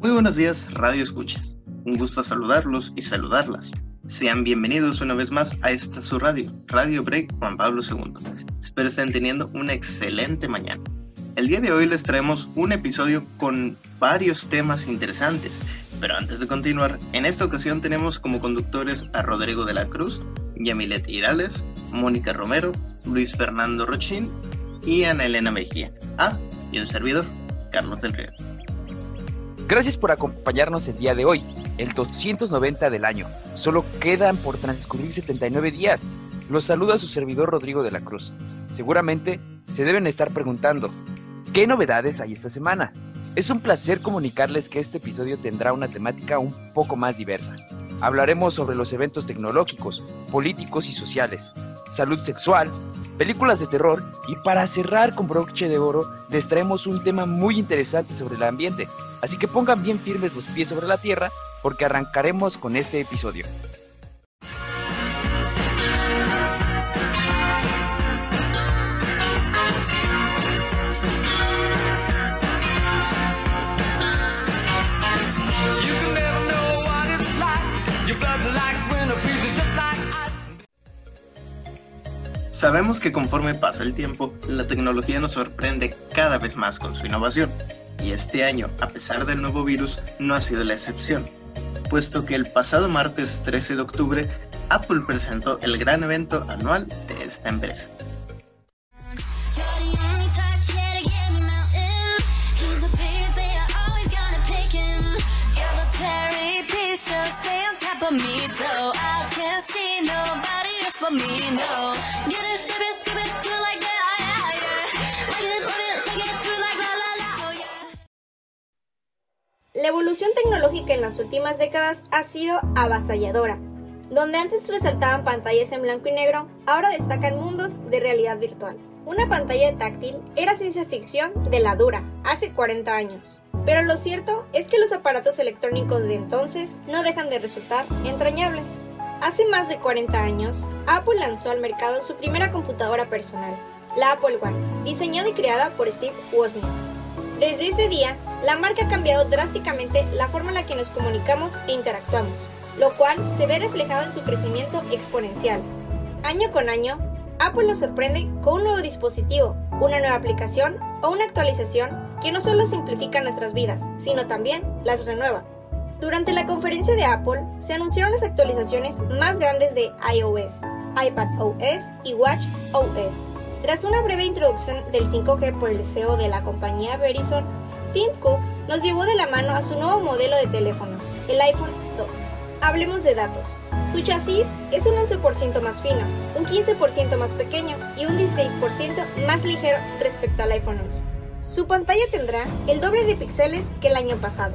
Muy buenos días, Radio Escuchas. Un gusto saludarlos y saludarlas. Sean bienvenidos una vez más a esta su radio, Radio Break Juan Pablo II. Espero estén teniendo una excelente mañana. El día de hoy les traemos un episodio con varios temas interesantes, pero antes de continuar, en esta ocasión tenemos como conductores a Rodrigo de la Cruz, Yamilet Irales, Mónica Romero, Luis Fernando Rochín y Ana Elena Mejía. Ah, y un servidor, Carlos del Río. Gracias por acompañarnos el día de hoy, el 290 del año. Solo quedan por transcurrir 79 días. Los saluda su servidor Rodrigo de la Cruz. Seguramente se deben estar preguntando, ¿qué novedades hay esta semana? Es un placer comunicarles que este episodio tendrá una temática un poco más diversa. Hablaremos sobre los eventos tecnológicos, políticos y sociales, salud sexual, películas de terror y para cerrar con broche de oro les traemos un tema muy interesante sobre el ambiente, así que pongan bien firmes los pies sobre la tierra porque arrancaremos con este episodio. Sabemos que conforme pasa el tiempo, la tecnología nos sorprende cada vez más con su innovación, y este año, a pesar del nuevo virus, no ha sido la excepción, puesto que el pasado martes 13 de octubre, Apple presentó el gran evento anual de esta empresa. La evolución tecnológica en las últimas décadas ha sido avasalladora. Donde antes resaltaban pantallas en blanco y negro, ahora destacan mundos de realidad virtual. Una pantalla táctil era ciencia ficción de la dura, hace 40 años. Pero lo cierto es que los aparatos electrónicos de entonces no dejan de resultar entrañables. Hace más de 40 años, Apple lanzó al mercado su primera computadora personal, la Apple One, diseñada y creada por Steve Wozniak. Desde ese día, la marca ha cambiado drásticamente la forma en la que nos comunicamos e interactuamos, lo cual se ve reflejado en su crecimiento exponencial. Año con año, Apple nos sorprende con un nuevo dispositivo, una nueva aplicación o una actualización que no solo simplifica nuestras vidas, sino también las renueva. Durante la conferencia de Apple se anunciaron las actualizaciones más grandes de iOS, iPadOS y WatchOS. Tras una breve introducción del 5G por el CEO de la compañía Verizon, Tim Cook nos llevó de la mano a su nuevo modelo de teléfonos, el iPhone 12. Hablemos de datos. Su chasis es un 11% más fino, un 15% más pequeño y un 16% más ligero respecto al iPhone 11. Su pantalla tendrá el doble de píxeles que el año pasado,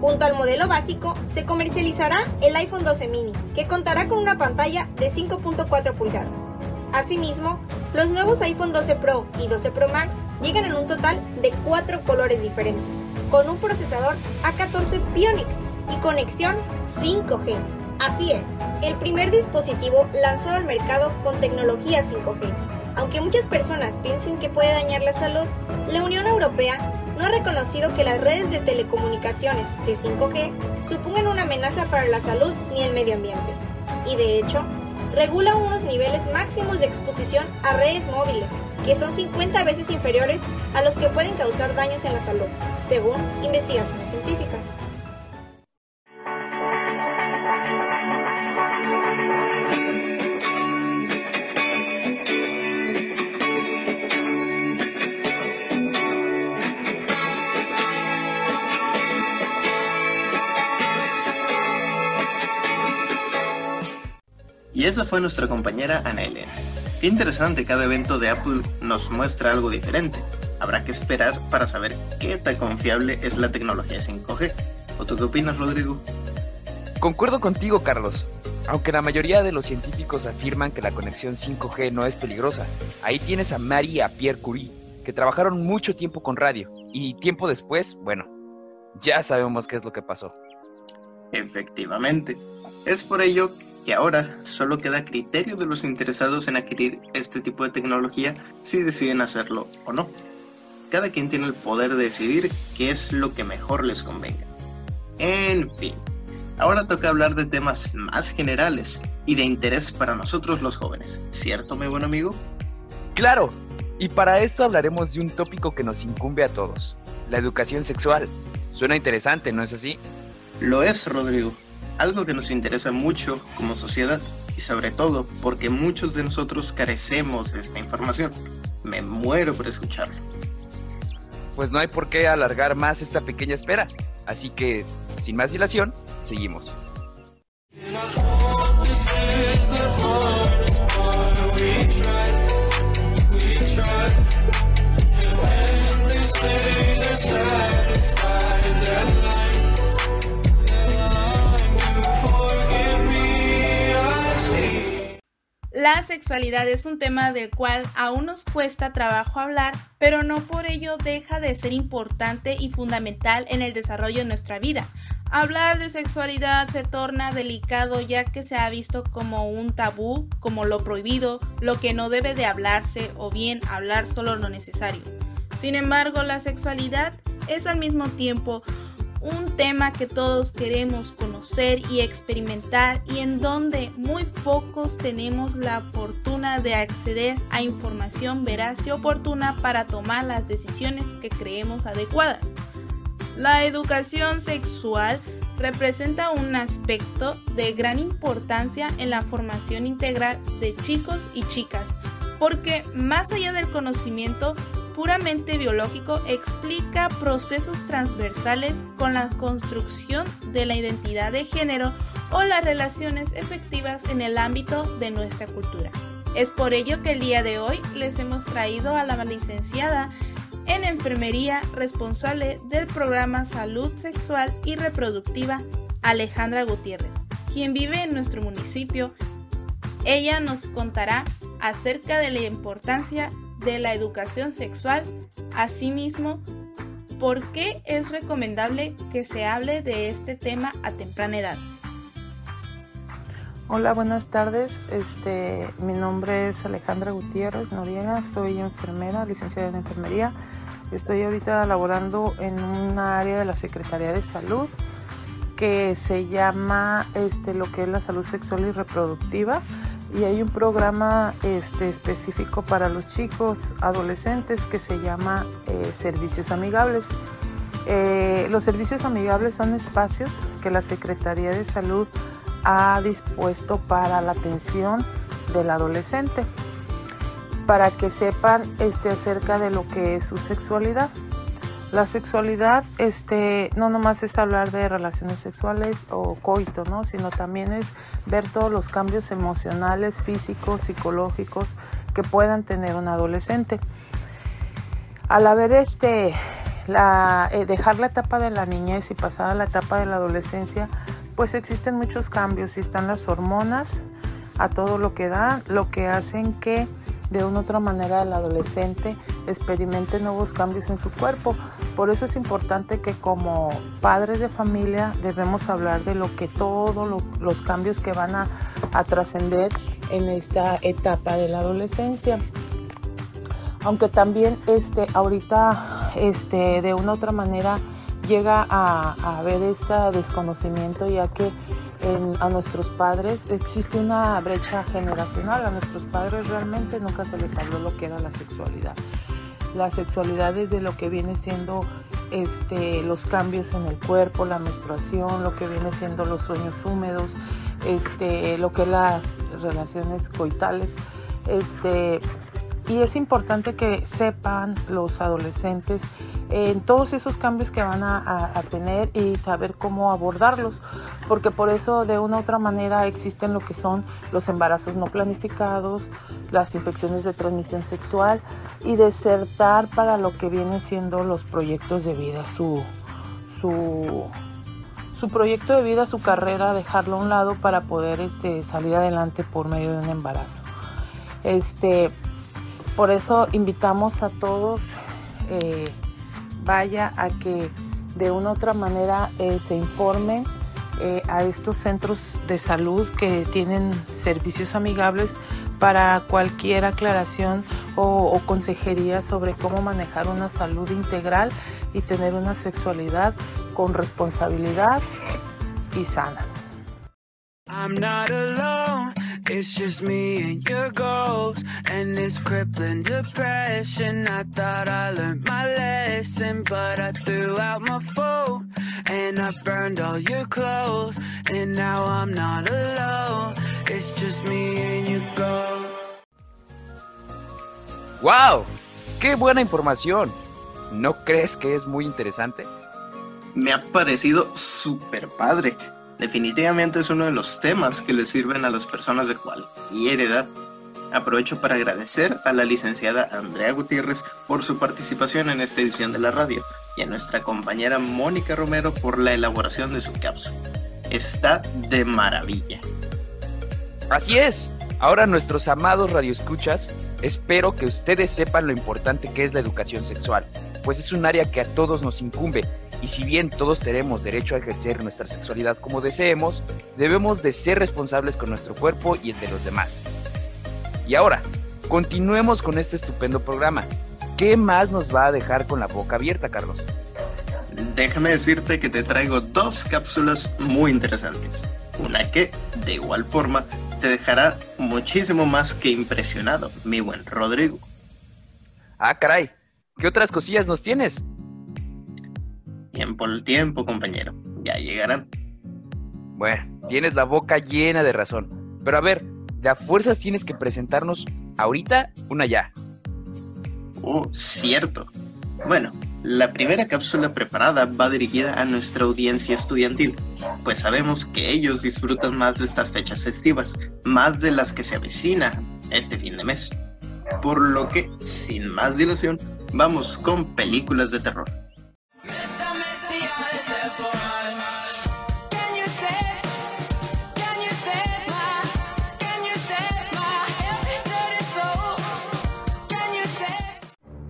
Junto al modelo básico se comercializará el iPhone 12 mini, que contará con una pantalla de 5.4 pulgadas. Asimismo, los nuevos iPhone 12 Pro y 12 Pro Max llegan en un total de 4 colores diferentes, con un procesador A14 Bionic y conexión 5G. Así es, el primer dispositivo lanzado al mercado con tecnología 5G. Aunque muchas personas piensen que puede dañar la salud, la Unión Europea no ha reconocido que las redes de telecomunicaciones de 5G supongan una amenaza para la salud ni el medio ambiente. Y de hecho, regula unos niveles máximos de exposición a redes móviles, que son 50 veces inferiores a los que pueden causar daños en la salud, según investigaciones científicas. Esa fue nuestra compañera Ana Elena. Qué interesante, cada evento de Apple nos muestra algo diferente. Habrá que esperar para saber qué tan confiable es la tecnología 5G. ¿O tú qué opinas, Rodrigo? Concuerdo contigo, Carlos. Aunque la mayoría de los científicos afirman que la conexión 5G no es peligrosa, ahí tienes a Marie y a Pierre Curie, que trabajaron mucho tiempo con radio, y tiempo después, bueno, ya sabemos qué es lo que pasó. Efectivamente. Es por ello que ahora solo queda criterio de los interesados en adquirir este tipo de tecnología si deciden hacerlo o no. Cada quien tiene el poder de decidir qué es lo que mejor les convenga. En fin, ahora toca hablar de temas más generales y de interés para nosotros los jóvenes, ¿cierto, mi buen amigo? Claro, y para esto hablaremos de un tópico que nos incumbe a todos, la educación sexual. Suena interesante, ¿no es así? Lo es, Rodrigo. Algo que nos interesa mucho como sociedad y sobre todo porque muchos de nosotros carecemos de esta información. Me muero por escucharlo. Pues no hay por qué alargar más esta pequeña espera. Así que, sin más dilación, seguimos. La sexualidad es un tema del cual aún nos cuesta trabajo hablar, pero no por ello deja de ser importante y fundamental en el desarrollo de nuestra vida. Hablar de sexualidad se torna delicado ya que se ha visto como un tabú, como lo prohibido, lo que no debe de hablarse o bien hablar solo lo necesario. Sin embargo, la sexualidad es al mismo tiempo un tema que todos queremos conocer y experimentar y en donde muy pocos tenemos la fortuna de acceder a información veraz y oportuna para tomar las decisiones que creemos adecuadas. La educación sexual representa un aspecto de gran importancia en la formación integral de chicos y chicas, porque más allá del conocimiento puramente biológico explica procesos transversales con la construcción de la identidad de género o las relaciones efectivas en el ámbito de nuestra cultura. Es por ello que el día de hoy les hemos traído a la licenciada en enfermería responsable del programa Salud Sexual y Reproductiva, Alejandra Gutiérrez, quien vive en nuestro municipio. Ella nos contará acerca de la importancia de la educación sexual. Asimismo, ¿por qué es recomendable que se hable de este tema a temprana edad? Hola, buenas tardes. Este, mi nombre es Alejandra Gutiérrez Noriega, soy enfermera, licenciada en enfermería. Estoy ahorita laborando en una área de la Secretaría de Salud que se llama este, lo que es la salud sexual y reproductiva y hay un programa este, específico para los chicos adolescentes que se llama eh, Servicios Amigables. Eh, los servicios amigables son espacios que la Secretaría de Salud ha dispuesto para la atención del adolescente, para que sepan este, acerca de lo que es su sexualidad. La sexualidad este, no nomás es hablar de relaciones sexuales o coito, ¿no? sino también es ver todos los cambios emocionales, físicos, psicológicos que puedan tener un adolescente. Al haber este, la, eh, dejar la etapa de la niñez y pasar a la etapa de la adolescencia, pues existen muchos cambios y están las hormonas a todo lo que da, lo que hacen que de una otra manera el adolescente experimente nuevos cambios en su cuerpo. Por eso es importante que como padres de familia debemos hablar de lo que todos los cambios que van a, trascender en esta etapa de la adolescencia. Aunque también este, ahorita este, de una otra manera llega a, a haber este desconocimiento ya que a nuestros padres, existe una brecha generacional, a nuestros padres realmente nunca se les habló lo que era la sexualidad. La sexualidad es de lo que viene siendo este, los cambios en el cuerpo, la menstruación, lo que viene siendo los sueños húmedos, este, lo que las relaciones coitales. Este, y es importante que sepan los adolescentes en todos esos cambios que van a, tener y saber cómo abordarlos, porque por eso de una u otra manera existen lo que son los embarazos no planificados, las infecciones de transmisión sexual y desertar para lo que vienen siendo los proyectos de vida, su, su, su proyecto de vida, su carrera, dejarlo a un lado para poder este, salir adelante por medio de un embarazo. Este, por eso invitamos a todos eh, vaya a que de una u otra manera eh, se informen eh, a estos centros de salud que tienen servicios amigables para cualquier aclaración o, consejería sobre cómo manejar una salud integral y tener una sexualidad con responsabilidad y sana. It's just me and your goals and this crippling depression. I thought I learned my lesson, but I threw out my phone and I burned all your clothes. And now I'm not alone, it's just me and your goals. ¡Wow! ¡Qué buena información! ¿No crees que es muy interesante? Me ha parecido súper padre. Definitivamente es uno de los temas que le sirven a las personas de cualquier edad. Aprovecho para agradecer a la licenciada Andrea Gutiérrez por su participación en esta edición de la radio y a nuestra compañera Mónica Romero por la elaboración de su cápsula. Está de maravilla. Así es. Ahora nuestros amados radioescuchas, espero que ustedes sepan lo importante que es la educación sexual, pues es un área que a todos nos incumbe y si bien todos tenemos derecho a ejercer nuestra sexualidad como deseemos, debemos de ser responsables con nuestro cuerpo y el de los demás. Y ahora, continuemos con este estupendo programa. ¿Qué más nos va a dejar con la boca abierta, Carlos? Déjame decirte que te traigo dos cápsulas muy interesantes. Una que, de igual forma, te dejará muchísimo más que impresionado, mi buen Rodrigo. Ah, caray, ¿qué otras cosillas nos tienes? Tiempo al tiempo, compañero, ya llegarán. Bueno, tienes la boca llena de razón. Pero a ver, de a fuerzas tienes que presentarnos ahorita una ya. Oh, cierto. Bueno, la primera cápsula preparada va dirigida a nuestra audiencia estudiantil, pues sabemos que ellos disfrutan más de estas fechas festivas, más de las que se avecinan este fin de mes. Por lo que, sin más dilación, vamos con películas de terror.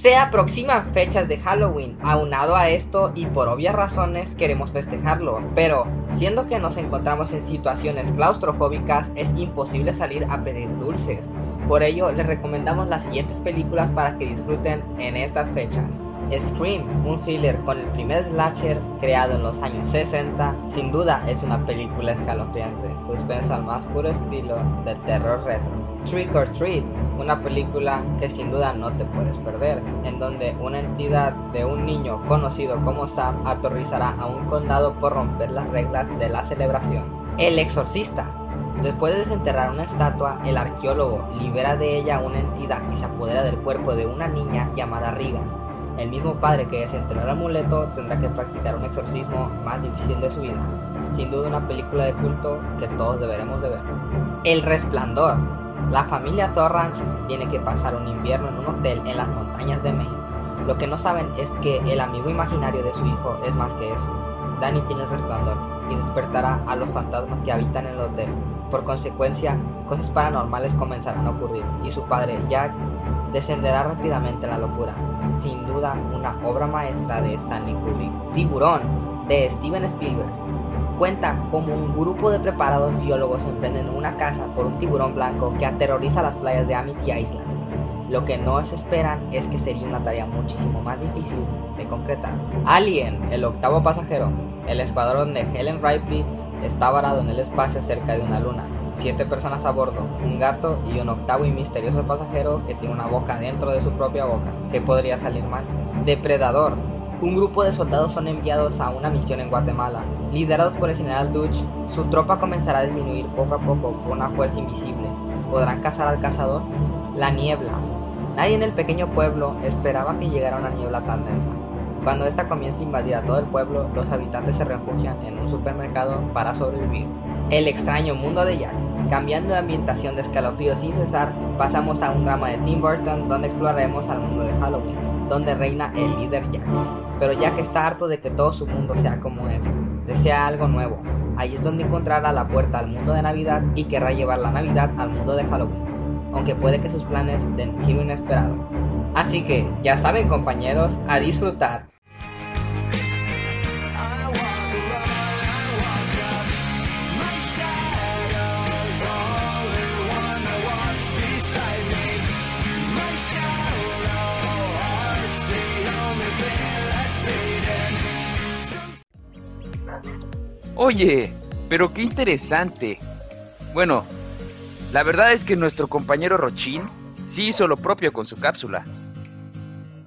Se aproximan fechas de Halloween, aunado a esto y por obvias razones queremos festejarlo, pero siendo que nos encontramos en situaciones claustrofóbicas es imposible salir a pedir dulces. Por ello les recomendamos las siguientes películas para que disfruten en estas fechas. Scream, un thriller con el primer slasher creado en los años 60, sin duda es una película escalofriante, suspensa al más puro estilo del terror retro. Trick or Treat, una película que sin duda no te puedes perder, en donde una entidad de un niño conocido como Sam aterrorizará a un condado por romper las reglas de la celebración. El exorcista, Después de desenterrar una estatua, el arqueólogo libera de ella una entidad que se apodera del cuerpo de una niña llamada Riga, el mismo padre que desenterró el amuleto tendrá que practicar un exorcismo más difícil de su vida. Sin duda una película de culto que todos deberemos de ver. El Resplandor. La familia Torrance tiene que pasar un invierno en un hotel en las montañas de Maine. Lo que no saben es que el amigo imaginario de su hijo es más que eso. Danny tiene el resplandor y despertará a los fantasmas que habitan en el hotel. Por consecuencia, cosas paranormales comenzarán a ocurrir y su padre, Jack, descenderá rápidamente en la locura. Sin duda, una obra maestra de Stanley Kubrick. Tiburón, de Steven Spielberg. Cuenta como un grupo de preparados biólogos emprenden una caza por un tiburón blanco que aterroriza las playas de Amity Island. Lo que no se esperan es que sería una tarea muchísimo más difícil de concretar. Alien, el octavo pasajero. El escuadrón de Helen Ripley está varado en el espacio cerca de una luna siete personas a bordo, un gato y un octavo y misterioso pasajero que tiene una boca dentro de su propia boca. ¿Qué podría salir mal? Depredador. Un grupo de soldados son enviados a una misión en Guatemala. Liderados por el general Dutch, su tropa comenzará a disminuir poco a poco por una fuerza invisible. ¿Podrán cazar al cazador? La niebla. Nadie en el pequeño pueblo esperaba que llegara una niebla tan densa. Cuando esta comienza a invadir a todo el pueblo, los habitantes se refugian en un supermercado para sobrevivir. El extraño mundo de Jack. Cambiando de ambientación de escalofrío sin cesar, pasamos a un drama de Tim Burton donde exploraremos al mundo de Halloween, donde reina el líder Jack. Pero Jack está harto de que todo su mundo sea como es, desea algo nuevo. Ahí es donde encontrará la puerta al mundo de Navidad y querrá llevar la Navidad al mundo de Halloween, aunque puede que sus planes den giro inesperado. Así que, ya saben compañeros, a disfrutar. Oye, pero qué interesante. Bueno, la verdad es que nuestro compañero Rochin sí hizo lo propio con su cápsula.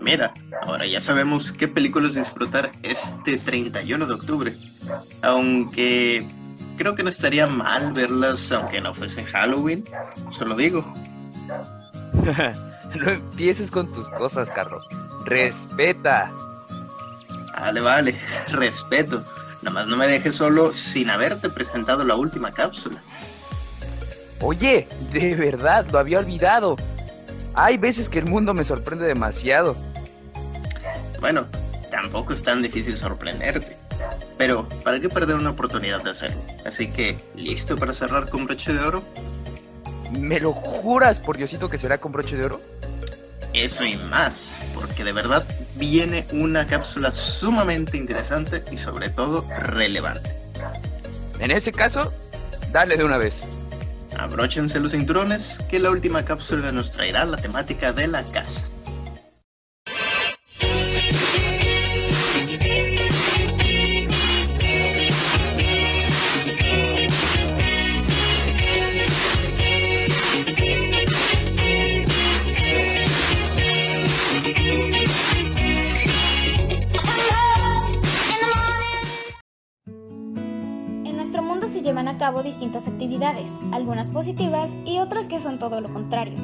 Mira, ahora ya sabemos qué películas disfrutar este 31 de octubre. Aunque creo que no estaría mal verlas aunque no fuese Halloween. Solo digo. no empieces con tus cosas, Carlos. Respeta. Vale, vale, respeto. Nada más no me dejes solo sin haberte presentado la última cápsula. Oye, de verdad, lo había olvidado. Hay veces que el mundo me sorprende demasiado. Bueno, tampoco es tan difícil sorprenderte. Pero, ¿para qué perder una oportunidad de hacerlo? Así que, ¿listo para cerrar con broche de oro? ¿Me lo juras, por Diosito, que será con broche de oro? Eso y más, porque de verdad viene una cápsula sumamente interesante y sobre todo relevante. En ese caso, dale de una vez. Abróchense los cinturones, que la última cápsula nos traerá la temática de la casa. Algunas positivas y otras que son todo lo contrario,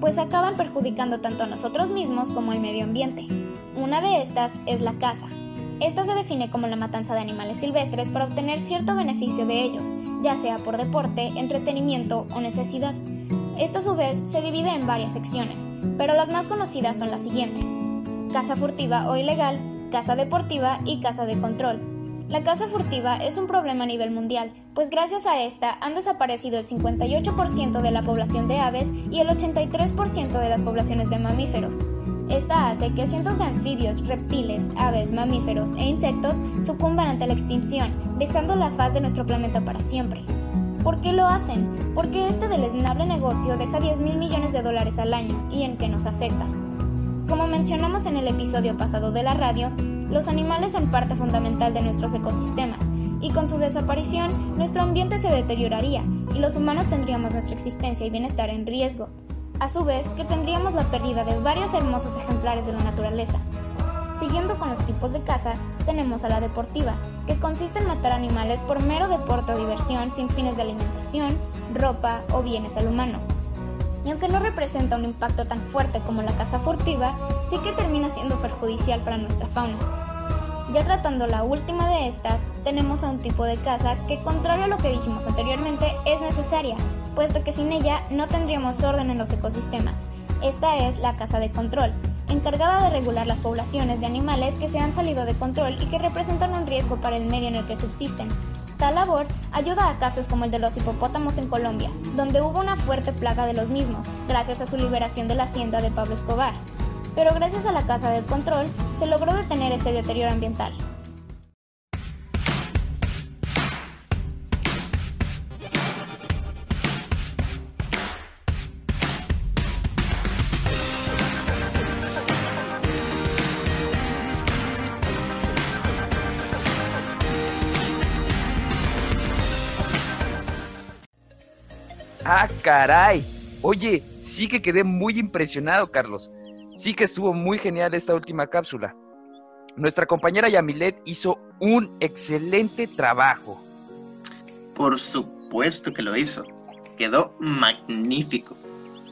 pues acaban perjudicando tanto a nosotros mismos como al medio ambiente. Una de estas es la caza. Esta se define como la matanza de animales silvestres para obtener cierto beneficio de ellos, ya sea por deporte, entretenimiento o necesidad. Esta a su vez se divide en varias secciones, pero las más conocidas son las siguientes. Caza furtiva o ilegal, caza deportiva y caza de control, la caza furtiva es un problema a nivel mundial, pues gracias a esta han desaparecido el 58% de la población de aves y el 83% de las poblaciones de mamíferos. Esta hace que cientos de anfibios, reptiles, aves, mamíferos e insectos sucumban ante la extinción, dejando la faz de nuestro planeta para siempre. ¿Por qué lo hacen? Porque este deleznable negocio deja 10 mil millones de dólares al año y en qué nos afecta. Como mencionamos en el episodio pasado de la radio, los animales son parte fundamental de nuestros ecosistemas y con su desaparición nuestro ambiente se deterioraría y los humanos tendríamos nuestra existencia y bienestar en riesgo. A su vez, que tendríamos la pérdida de varios hermosos ejemplares de la naturaleza. Siguiendo con los tipos de caza, tenemos a la deportiva, que consiste en matar animales por mero deporte o diversión sin fines de alimentación, ropa o bienes al humano. Y aunque no representa un impacto tan fuerte como la caza furtiva, sí que termina siendo perjudicial para nuestra fauna. Ya tratando la última de estas, tenemos a un tipo de caza que, contrario a lo que dijimos anteriormente, es necesaria, puesto que sin ella no tendríamos orden en los ecosistemas. Esta es la caza de control, encargada de regular las poblaciones de animales que se han salido de control y que representan un riesgo para el medio en el que subsisten, Tal labor ayuda a casos como el de los hipopótamos en Colombia, donde hubo una fuerte plaga de los mismos, gracias a su liberación de la hacienda de Pablo Escobar. Pero gracias a la Casa del Control, se logró detener este deterioro ambiental. Ah, caray. Oye, sí que quedé muy impresionado, Carlos. Sí que estuvo muy genial esta última cápsula. Nuestra compañera Yamilet hizo un excelente trabajo. Por supuesto que lo hizo. Quedó magnífico.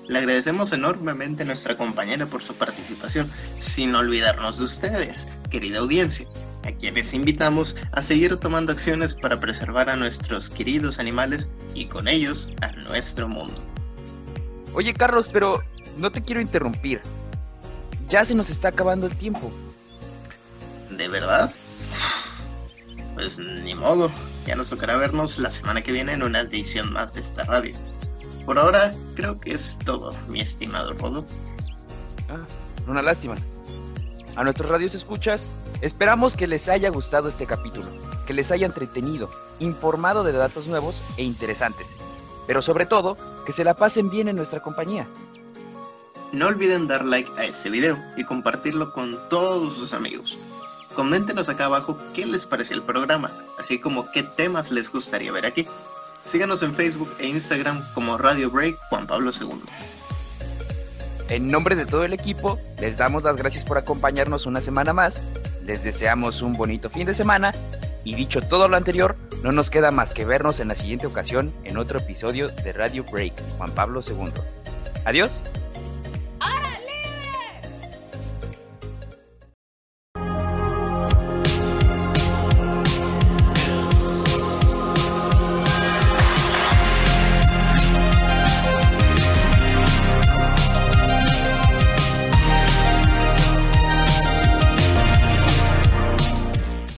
Le agradecemos enormemente a nuestra compañera por su participación, sin olvidarnos de ustedes, querida audiencia a quienes invitamos a seguir tomando acciones para preservar a nuestros queridos animales y con ellos a nuestro mundo. Oye Carlos, pero no te quiero interrumpir. Ya se nos está acabando el tiempo. ¿De verdad? Pues ni modo, ya nos tocará vernos la semana que viene en una edición más de esta radio. Por ahora, creo que es todo, mi estimado Rodo. Ah, una lástima. A nuestros radios escuchas, esperamos que les haya gustado este capítulo, que les haya entretenido, informado de datos nuevos e interesantes, pero sobre todo, que se la pasen bien en nuestra compañía. No olviden dar like a este video y compartirlo con todos sus amigos. Coméntenos acá abajo qué les pareció el programa, así como qué temas les gustaría ver aquí. Síganos en Facebook e Instagram como Radio Break Juan Pablo II. En nombre de todo el equipo, les damos las gracias por acompañarnos una semana más, les deseamos un bonito fin de semana y dicho todo lo anterior, no nos queda más que vernos en la siguiente ocasión en otro episodio de Radio Break Juan Pablo II. Adiós.